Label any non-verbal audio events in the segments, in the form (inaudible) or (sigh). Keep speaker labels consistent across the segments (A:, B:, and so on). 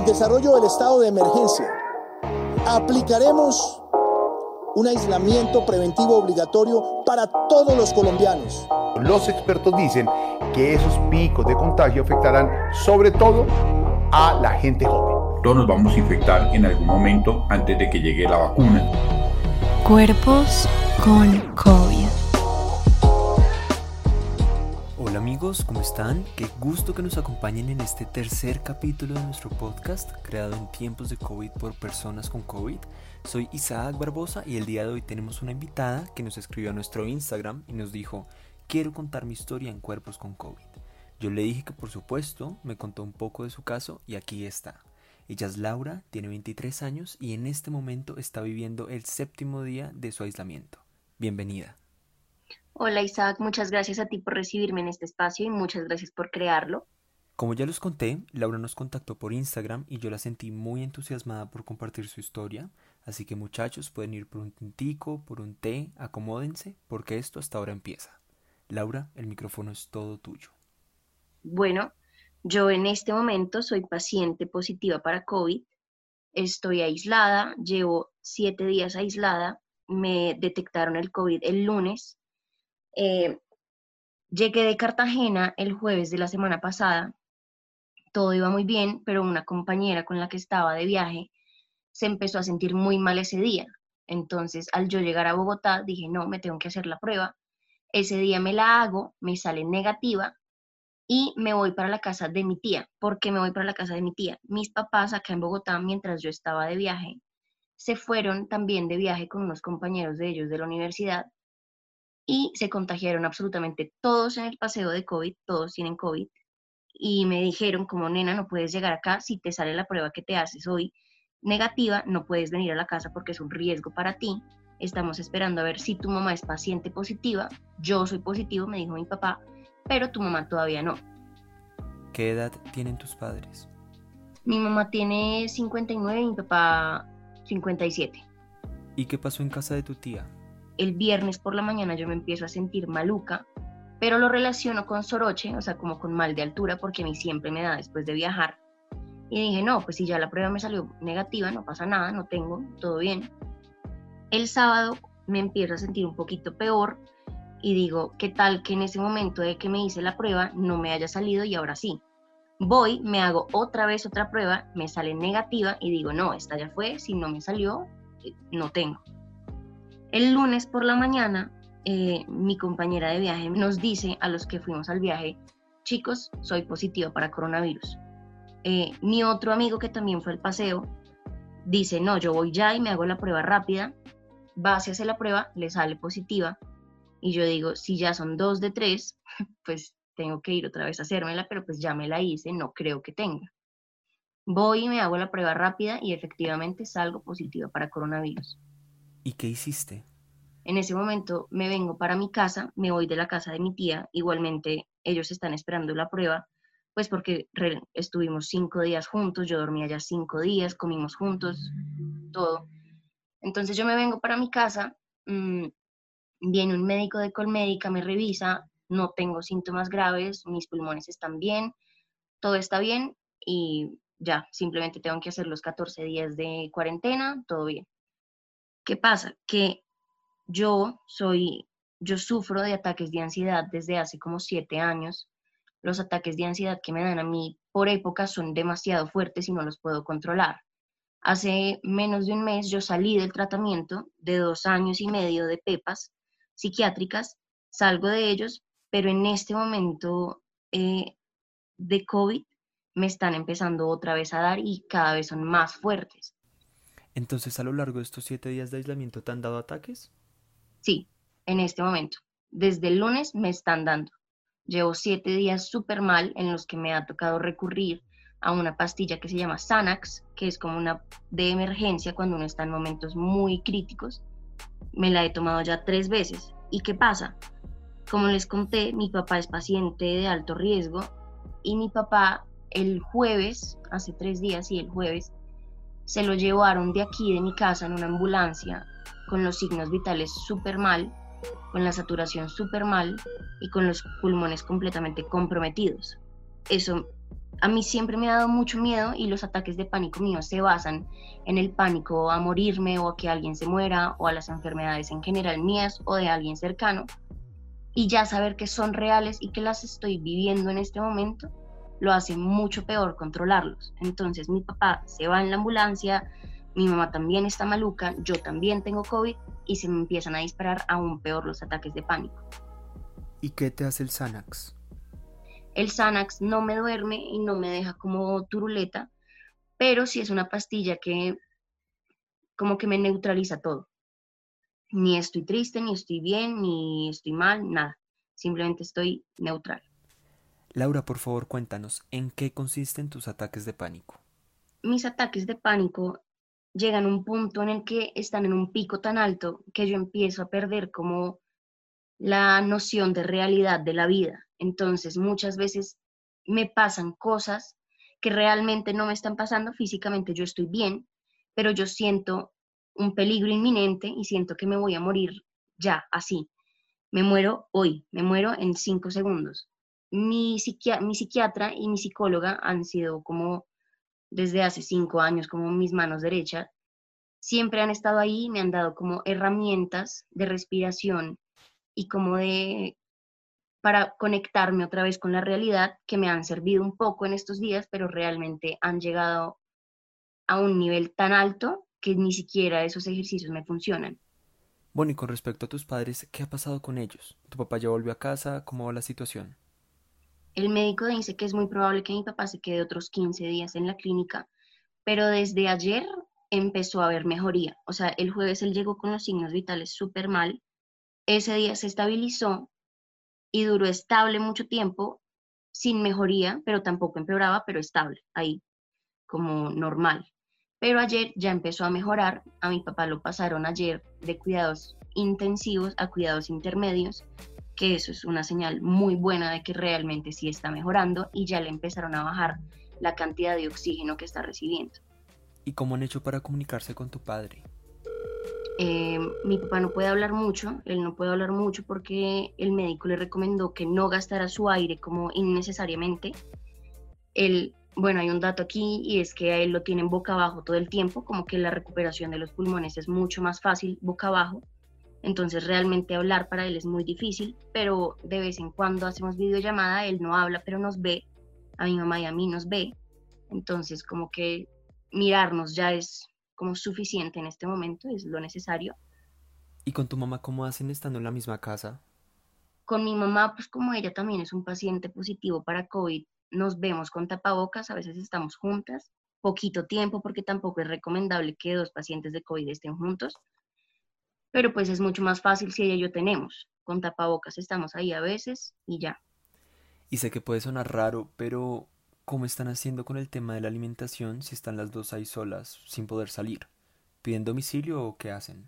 A: el desarrollo del estado de emergencia, aplicaremos un aislamiento preventivo obligatorio para todos los colombianos.
B: Los expertos dicen que esos picos de contagio afectarán sobre todo a la gente joven.
C: Todos nos vamos a infectar en algún momento antes de que llegue la vacuna.
D: Cuerpos con COVID.
E: Amigos, ¿cómo están? Qué gusto que nos acompañen en este tercer capítulo de nuestro podcast creado en tiempos de COVID por personas con COVID. Soy Isaac Barbosa y el día de hoy tenemos una invitada que nos escribió a nuestro Instagram y nos dijo, quiero contar mi historia en cuerpos con COVID. Yo le dije que por supuesto, me contó un poco de su caso y aquí está. Ella es Laura, tiene 23 años y en este momento está viviendo el séptimo día de su aislamiento. Bienvenida.
F: Hola Isaac, muchas gracias a ti por recibirme en este espacio y muchas gracias por crearlo.
E: Como ya los conté, Laura nos contactó por Instagram y yo la sentí muy entusiasmada por compartir su historia, así que muchachos pueden ir por un tintico, por un té, acomódense, porque esto hasta ahora empieza. Laura, el micrófono es todo tuyo.
F: Bueno, yo en este momento soy paciente positiva para COVID, estoy aislada, llevo siete días aislada, me detectaron el COVID el lunes. Eh, llegué de Cartagena el jueves de la semana pasada, todo iba muy bien, pero una compañera con la que estaba de viaje se empezó a sentir muy mal ese día. Entonces, al yo llegar a Bogotá, dije, no, me tengo que hacer la prueba. Ese día me la hago, me sale negativa y me voy para la casa de mi tía. ¿Por qué me voy para la casa de mi tía? Mis papás acá en Bogotá, mientras yo estaba de viaje, se fueron también de viaje con unos compañeros de ellos de la universidad y se contagiaron absolutamente todos en el paseo de COVID, todos tienen COVID. Y me dijeron, como nena, no puedes llegar acá, si te sale la prueba que te haces hoy negativa, no puedes venir a la casa porque es un riesgo para ti. Estamos esperando a ver si tu mamá es paciente positiva. Yo soy positivo, me dijo mi papá, pero tu mamá todavía no.
E: ¿Qué edad tienen tus padres?
F: Mi mamá tiene 59 y mi papá 57.
E: ¿Y qué pasó en casa de tu tía?
F: El viernes por la mañana yo me empiezo a sentir maluca, pero lo relaciono con soroche, o sea, como con mal de altura, porque a mí siempre me da después de viajar. Y dije, no, pues si ya la prueba me salió negativa, no pasa nada, no tengo, todo bien. El sábado me empiezo a sentir un poquito peor, y digo, ¿qué tal que en ese momento de que me hice la prueba no me haya salido y ahora sí? Voy, me hago otra vez otra prueba, me sale negativa y digo, no, esta ya fue, si no me salió, eh, no tengo. El lunes por la mañana, eh, mi compañera de viaje nos dice a los que fuimos al viaje, chicos, soy positiva para coronavirus. Eh, mi otro amigo que también fue al paseo dice, no, yo voy ya y me hago la prueba rápida, va, se hace la prueba, le sale positiva, y yo digo, si ya son dos de tres, (laughs) pues tengo que ir otra vez a hacérmela, pero pues ya me la hice, no creo que tenga. Voy y me hago la prueba rápida y efectivamente salgo positiva para coronavirus.
E: ¿Y qué hiciste?
F: En ese momento me vengo para mi casa, me voy de la casa de mi tía, igualmente ellos están esperando la prueba, pues porque estuvimos cinco días juntos, yo dormía ya cinco días, comimos juntos, todo. Entonces yo me vengo para mi casa, mmm, Viene un médico de Colmédica, me revisa, no tengo síntomas graves, mis pulmones están bien, todo está bien y ya, simplemente tengo que hacer los 14 días de cuarentena, todo bien. ¿Qué pasa? Que yo soy, yo sufro de ataques de ansiedad desde hace como siete años. Los ataques de ansiedad que me dan a mí por época son demasiado fuertes y no los puedo controlar. Hace menos de un mes yo salí del tratamiento de dos años y medio de PEPAS psiquiátricas, salgo de ellos, pero en este momento eh, de COVID me están empezando otra vez a dar y cada vez son más fuertes.
E: Entonces, a lo largo de estos siete días de aislamiento, ¿te han dado ataques?
F: Sí, en este momento. Desde el lunes me están dando. Llevo siete días súper mal en los que me ha tocado recurrir a una pastilla que se llama Xanax, que es como una de emergencia cuando uno está en momentos muy críticos me la he tomado ya tres veces. ¿Y qué pasa? Como les conté, mi papá es paciente de alto riesgo y mi papá el jueves, hace tres días y el jueves, se lo llevaron de aquí, de mi casa, en una ambulancia, con los signos vitales súper mal, con la saturación súper mal y con los pulmones completamente comprometidos. Eso a mí siempre me ha dado mucho miedo y los ataques de pánico míos se basan en el pánico a morirme o a que alguien se muera o a las enfermedades en general mías o de alguien cercano. Y ya saber que son reales y que las estoy viviendo en este momento lo hace mucho peor controlarlos. Entonces mi papá se va en la ambulancia, mi mamá también está maluca, yo también tengo COVID y se me empiezan a disparar aún peor los ataques de pánico.
E: ¿Y qué te hace el Xanax?
F: El Xanax no me duerme y no me deja como turuleta, pero sí es una pastilla que como que me neutraliza todo. Ni estoy triste, ni estoy bien, ni estoy mal, nada. Simplemente estoy neutral.
E: Laura, por favor, cuéntanos, ¿en qué consisten tus ataques de pánico?
F: Mis ataques de pánico llegan a un punto en el que están en un pico tan alto que yo empiezo a perder como la noción de realidad de la vida. Entonces, muchas veces me pasan cosas que realmente no me están pasando físicamente, yo estoy bien, pero yo siento un peligro inminente y siento que me voy a morir ya, así. Me muero hoy, me muero en cinco segundos. Mi, psiquiatra y mi psicóloga han sido como desde hace cinco años como mis manos derechas. Siempre han estado ahí, me han dado como herramientas de respiración y como de para conectarme otra vez con la realidad que me han servido un poco en estos días, pero realmente han llegado a un nivel tan alto que ni siquiera esos ejercicios me funcionan.
E: Bueno, y con respecto a tus padres, ¿qué ha pasado con ellos? ¿Tu papá ya volvió a casa? ¿Cómo va la situación?
F: El médico dice que es muy probable que mi papá se quede otros 15 días en la clínica, pero desde ayer empezó a haber mejoría. O sea, el jueves él llegó con los signos vitales súper mal, ese día se estabilizó y duró estable mucho tiempo, sin mejoría, pero tampoco empeoraba, pero estable, ahí, como normal. Pero ayer ya empezó a mejorar, a mi papá lo pasaron ayer de cuidados intensivos a cuidados intermedios, que eso es una señal muy buena de que realmente sí está mejorando y ya le empezaron a bajar la cantidad de oxígeno que está recibiendo.
E: ¿Y cómo han hecho para comunicarse con tu padre?
F: Eh, mi papá no puede hablar mucho, él no puede hablar mucho porque el médico le recomendó que no gastara su aire como innecesariamente. Él, bueno, hay un dato aquí y es que a él lo tienen boca abajo todo el tiempo, como que la recuperación de los pulmones es mucho más fácil boca abajo. Entonces realmente hablar para él es muy difícil, pero de vez en cuando hacemos videollamada, él no habla, pero nos ve, a mi mamá y a mí nos ve. Entonces como que mirarnos ya es como suficiente en este momento, es lo necesario.
E: ¿Y con tu mamá cómo hacen estando en la misma casa?
F: Con mi mamá, pues como ella también es un paciente positivo para COVID, nos vemos con tapabocas, a veces estamos juntas, poquito tiempo porque tampoco es recomendable que dos pacientes de COVID estén juntos, pero pues es mucho más fácil si ella y yo tenemos. Con tapabocas estamos ahí a veces y ya.
E: Y sé que puede sonar raro, pero ¿Cómo están haciendo con el tema de la alimentación si están las dos ahí solas, sin poder salir? ¿Piden domicilio o qué hacen?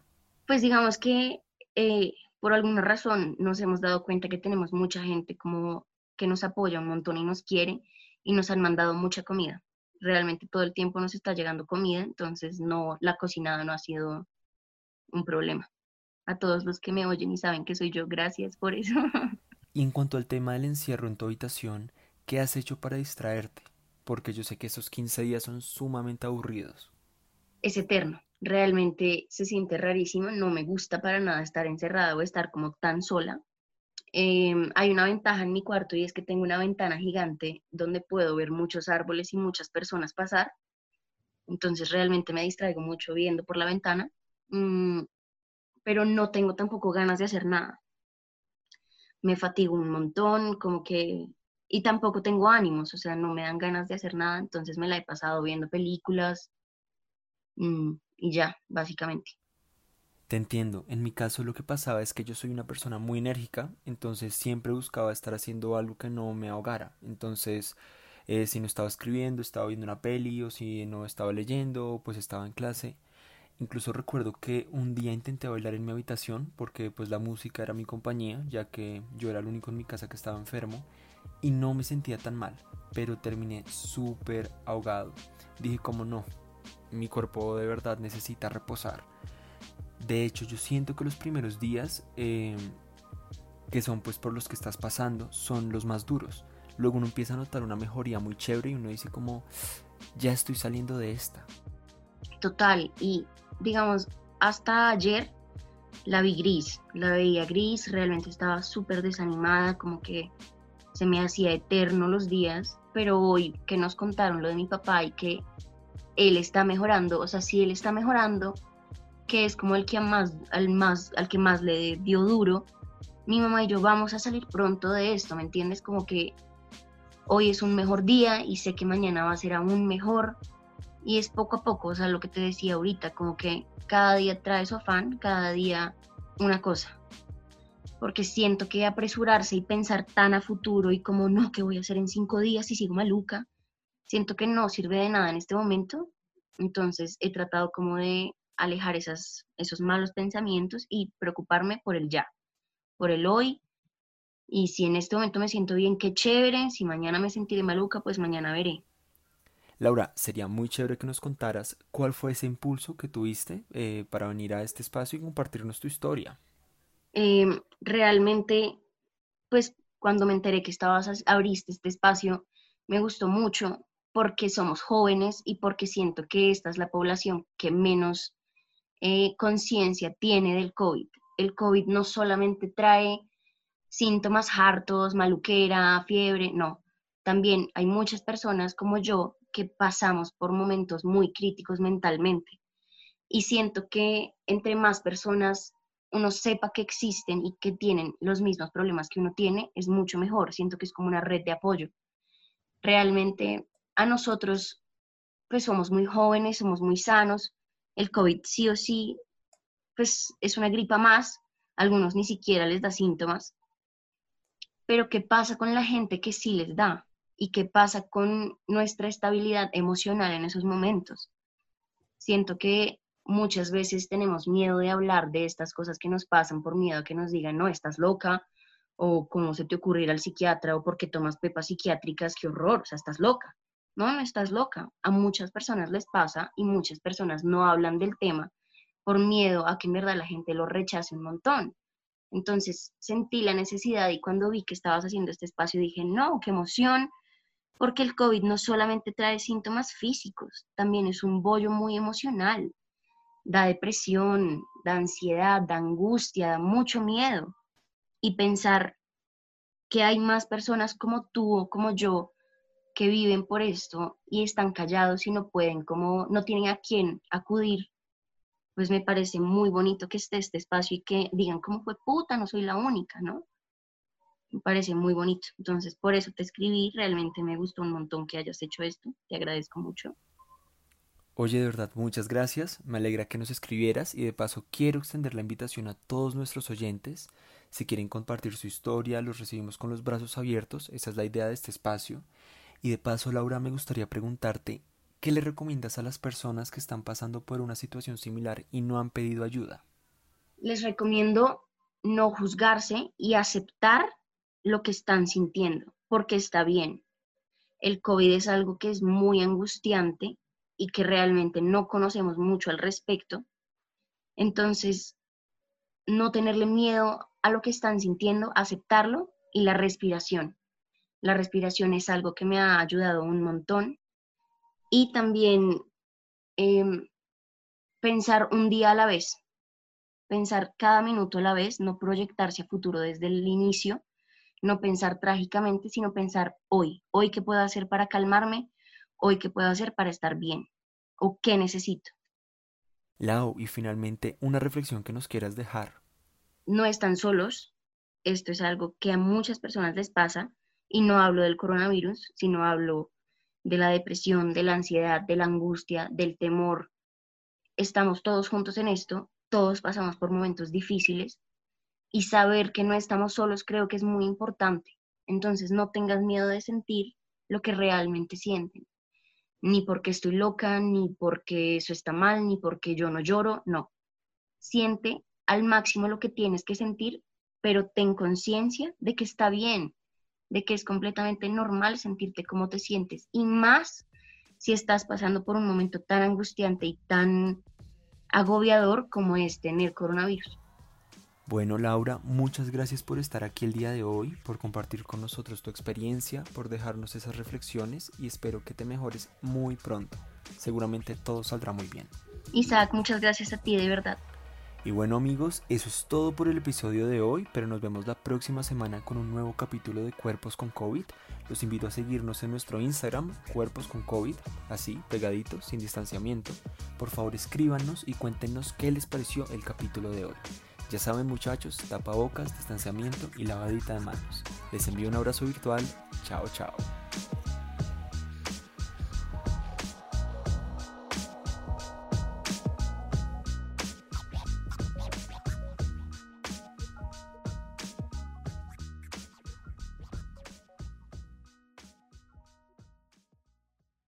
F: Pues digamos que eh, por alguna razón nos hemos dado cuenta que tenemos mucha gente como que nos apoya un montón y nos quiere y nos han mandado mucha comida. Realmente todo el tiempo nos está llegando comida, entonces no, la cocinada no ha sido un problema. A todos los que me oyen y saben que soy yo, gracias por eso.
E: Y en cuanto al tema del encierro en tu habitación, ¿Qué has hecho para distraerte? Porque yo sé que esos 15 días son sumamente aburridos.
F: Es eterno. Realmente se siente rarísimo. No me gusta para nada estar encerrada o estar como tan sola. Em, hay una ventaja en mi cuarto y es que tengo una ventana gigante donde puedo ver muchos árboles y muchas personas pasar. Entonces realmente me distraigo mucho viendo por la ventana. Mm, pero no tengo tampoco ganas de hacer nada. Me fatigo un montón, como que y tampoco tengo ánimos, o sea, no me dan ganas de hacer nada, entonces me la he pasado viendo películas mm, y ya, básicamente.
E: Te entiendo, en mi caso lo que pasaba es que yo soy una persona muy enérgica, entonces siempre buscaba estar haciendo algo que no me ahogara, entonces eh, si no estaba escribiendo, estaba viendo una peli o si no estaba leyendo, pues estaba en clase. Incluso recuerdo que un día intenté bailar en mi habitación porque pues la música era mi compañía, ya que yo era el único en mi casa que estaba enfermo y no me sentía tan mal, pero terminé súper ahogado. Dije como no, mi cuerpo de verdad necesita reposar. De hecho, yo siento que los primeros días, em, que son pues por los que estás pasando, son los más duros. luego uno empieza a notar una mejoría muy chévere y uno dice como, ya estoy saliendo de esta.
F: Total, y digamos, hasta ayer la vi gris, la veía gris, realmente estaba súper desanimada, como que se me hacía eterno los días, pero hoy que nos contaron lo de mi papá y que él está mejorando, o sea, si él está mejorando, que es como el que más, al más, al que más le dio duro, mi mamá y yo vamos a salir pronto de esto, ¿me entiendes? Como que hoy es un mejor día y sé que mañana va a ser aún mejor y es poco a poco, o sea, lo que te decía ahorita, como que cada día trae su afán, cada día una cosa. Porque siento que apresurarse y pensar tan a futuro y como no, ¿qué voy a hacer en cinco días si sigo maluca? Siento que no sirve de nada en este momento. Entonces he tratado como de alejar esas, esos malos pensamientos y preocuparme por el ya, por el hoy. Y si en este momento me siento bien, qué chévere. Si mañana me sentiré maluca, pues mañana veré.
E: Laura, sería muy chévere que nos contaras cuál fue ese impulso que tuviste eh, para venir a este espacio y compartirnos tu historia.
F: Em, realmente, pues cuando me enteré que estabas, abriste este espacio, me gustó mucho porque somos jóvenes y porque siento que esta es la población que menos eh, conciencia tiene del COVID. El COVID no solamente trae síntomas hartos, maluquera, fiebre, no. También hay muchas personas como yo que pasamos por momentos muy críticos mentalmente. Y siento que entre más personas uno sepa que existen y que tienen los mismos problemas que uno tiene, es mucho mejor. Siento que es como una red de apoyo. Realmente a nosotros, pues somos muy jóvenes, somos muy sanos. El COVID sí o sí, pues es una gripa más. algunos ni siquiera les da síntomas. Pero ¿qué pasa con la gente que sí les da? Y qué pasa con nuestra estabilidad emocional en esos momentos. Siento que muchas veces tenemos miedo de hablar de estas cosas que nos pasan por miedo a que nos digan, no, estás loca, o cómo se te ocurre ir al psiquiatra, o porque tomas pepas psiquiátricas, qué horror, o sea, estás loca. No, no estás loca. A muchas personas les pasa y muchas personas no hablan del tema por miedo a que en verdad la gente lo rechace un montón. Entonces sentí la necesidad y cuando vi que estabas haciendo este espacio dije, no, qué emoción, porque el COVID no solamente trae síntomas físicos, también es un bollo muy emocional. Da depresión, da ansiedad, da angustia, da mucho miedo. Y pensar que hay más personas como tú o como yo que viven por esto y están callados y no pueden, como no tienen a quién acudir, pues me parece muy bonito que esté este espacio y que digan, ¿cómo fue puta? No soy la única, ¿no? Me parece muy bonito. Entonces, por eso te escribí, realmente me gustó un montón que hayas hecho esto, te agradezco mucho.
E: Oye, de verdad, muchas gracias, me alegra que nos escribieras y de paso quiero extender la invitación a todos nuestros oyentes. Si quieren compartir su historia, los recibimos con los brazos abiertos, esa es la idea de este espacio. Y de paso, Laura, me gustaría preguntarte, ¿qué le recomiendas a las personas que están pasando por una situación similar y no han pedido ayuda?
F: Les recomiendo no juzgarse y aceptar lo que están sintiendo, porque está bien. El COVID es algo que es muy angustiante y que realmente no conocemos mucho al respecto. Entonces, no tenerle miedo a lo que están sintiendo, aceptarlo y la respiración. La respiración es algo que me ha ayudado un montón. Y también em, pensar un día a la vez, pensar cada minuto a la vez, no proyectarse a futuro desde el inicio, no pensar trágicamente, sino pensar hoy, hoy qué puedo hacer para calmarme, hoy qué puedo hacer para estar bien o qué necesito.
E: Lau, y finalmente una reflexión que nos quieras dejar.
F: No están solos, esto es algo que a muchas personas les pasa y no hablo del coronavirus, sino hablo de la depresión, de la ansiedad, de la angustia, del temor. Estamos todos juntos en esto, todos pasamos por momentos difíciles y saber que no estamos solos creo que es muy importante. Entonces no tengas miedo de sentir lo que realmente sienten. Ni porque estoy loca, ni porque eso está mal, ni porque yo no lloro, no. Siente al máximo lo que tienes que sentir, pero ten conciencia de que está bien, de que es completamente normal sentirte como te sientes. Y más si estás pasando por un momento tan angustiante y tan agobiador como es tener coronavirus.
E: Bueno, Laura, muchas gracias por estar aquí el día de hoy, por compartir con nosotros tu experiencia, por dejarnos esas reflexiones y espero que te mejores muy pronto. Seguramente todo saldrá muy bien.
F: Isaac, muchas gracias a ti, de verdad.
E: Y bueno amigos, eso es todo por el episodio de hoy, pero nos vemos la próxima semana con un nuevo capítulo de Cuerpos con COVID. Los invito a seguirnos en nuestro Instagram, Cuerpos con COVID, así, pegaditos, sin distanciamiento. Por favor escríbanos y cuéntenos qué les pareció el capítulo de hoy. Ya saben muchachos, tapabocas, distanciamiento y lavadita de manos. Les envío un abrazo virtual. Chao, chao.